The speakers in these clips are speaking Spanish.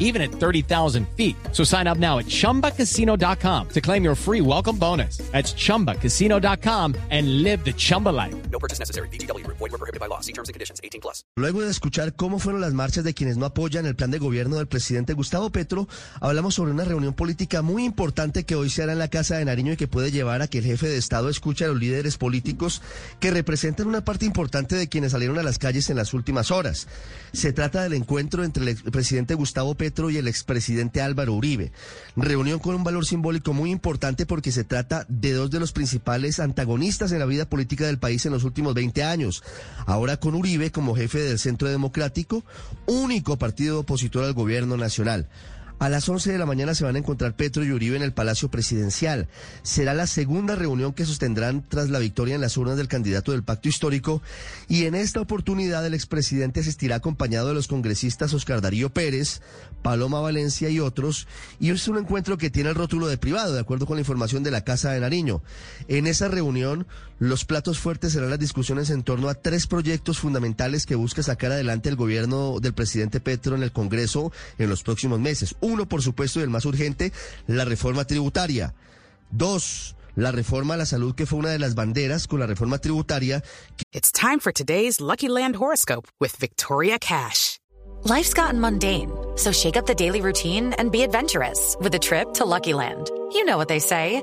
even at 30,000 feet. So sign up now at chumbacasino.com to claim your free welcome bonus. That's chumbacasino.com and live the Chumba life. No purchase necessary. BGW. Void were prohibited by law. See terms and conditions. 18 plus. Luego de escuchar cómo fueron las marchas de quienes no apoyan el plan de gobierno del presidente Gustavo Petro, hablamos sobre una reunión política muy importante que hoy se hará en la Casa de Nariño y que puede llevar a que el jefe de Estado escuche a los líderes políticos que representan una parte importante de quienes salieron a las calles en las últimas horas. Se trata del encuentro entre el presidente Gustavo Y el expresidente Álvaro Uribe. Reunión con un valor simbólico muy importante porque se trata de dos de los principales antagonistas en la vida política del país en los últimos 20 años. Ahora con Uribe como jefe del Centro Democrático, único partido opositor al gobierno nacional. A las 11 de la mañana se van a encontrar Petro y Uribe en el Palacio Presidencial. Será la segunda reunión que sostendrán tras la victoria en las urnas del candidato del Pacto Histórico y en esta oportunidad el expresidente asistirá acompañado de los congresistas Oscar Darío Pérez, Paloma Valencia y otros y es un encuentro que tiene el rótulo de privado, de acuerdo con la información de la Casa de Nariño. En esa reunión los platos fuertes serán las discusiones en torno a tres proyectos fundamentales que busca sacar adelante el gobierno del presidente Petro en el Congreso en los próximos meses. Uno, por supuesto, y el más urgente, la reforma tributaria. Dos, la reforma a la salud, que fue una de las banderas con la reforma tributaria. It's time for today's Lucky Land horoscope with Victoria Cash. Life's gotten mundane, so shake up the daily routine and be adventurous with a trip to Lucky Land. You know what they say.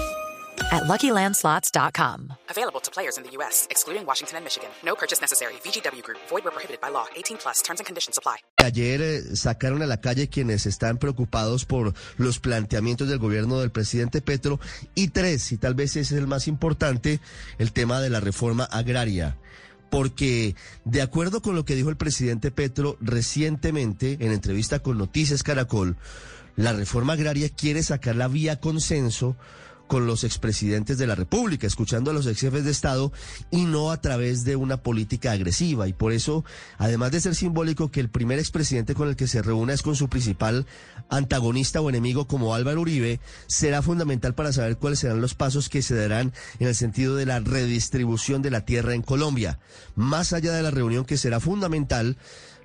at LuckyLandSlots.com. Available to players in the U.S., excluding Washington and Michigan. No purchase necessary. VGW Group. Void where prohibited by law. 18 plus. Terms and conditions apply. Ayer eh, sacaron a la calle quienes están preocupados por los planteamientos del gobierno del presidente Petro. Y tres, y tal vez ese es el más importante, el tema de la reforma agraria porque de acuerdo con lo que dijo el presidente Petro recientemente en entrevista con Noticias Caracol, la reforma agraria quiere sacar la vía consenso con los expresidentes de la República, escuchando a los ex jefes de Estado y no a través de una política agresiva. Y por eso, además de ser simbólico que el primer expresidente con el que se reúna es con su principal antagonista o enemigo como Álvaro Uribe, será fundamental para saber cuáles serán los pasos que se darán en el sentido de la redistribución de la tierra en Colombia. Más allá de la reunión que será fundamental,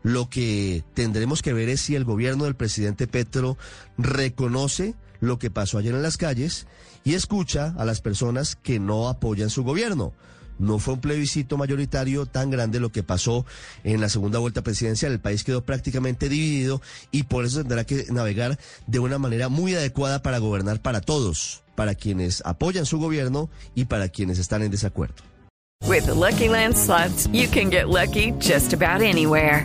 lo que tendremos que ver es si el gobierno del presidente Petro reconoce lo que pasó ayer en las calles y escucha a las personas que no apoyan su gobierno. No fue un plebiscito mayoritario tan grande lo que pasó en la segunda vuelta presidencial. El país quedó prácticamente dividido y por eso tendrá que navegar de una manera muy adecuada para gobernar para todos, para quienes apoyan su gobierno y para quienes están en desacuerdo. With the Lucky Land you can get lucky just about anywhere.